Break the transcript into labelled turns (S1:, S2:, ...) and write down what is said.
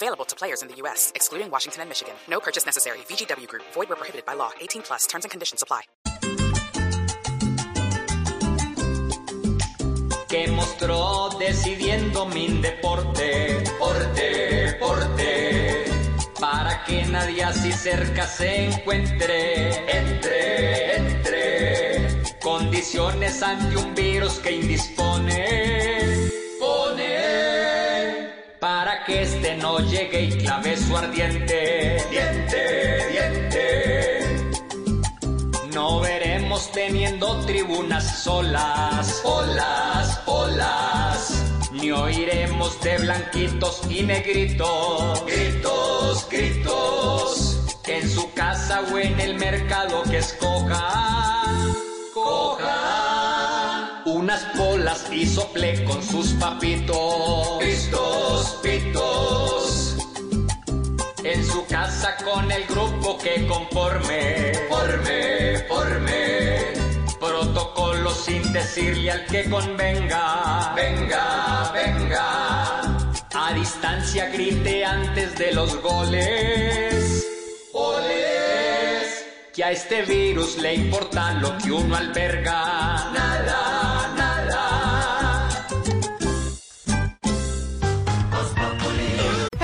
S1: Available to players in the U.S., excluding Washington and Michigan. No purchase necessary. VGW Group. Void where prohibited by law. 18 plus. Terms and conditions apply.
S2: que mostró decidiendo mi deporte, porte, porte, para que nadie así cerca se encuentre, entre, entre, condiciones ante un virus que indispone, no llegue y clave su ardiente, diente, diente. No veremos teniendo tribunas solas, olas, olas. Ni oiremos de blanquitos y negritos, gritos, gritos. En su casa o en el mercado que escoja, coja. Unas polas y sople con sus papitos, pitos, pitos casa con el grupo que conforme, forme, forme, protocolo sin decirle al que convenga, venga, venga, a distancia grite antes de los goles, goles, que a este virus le importa lo que uno alberga, nada, nada.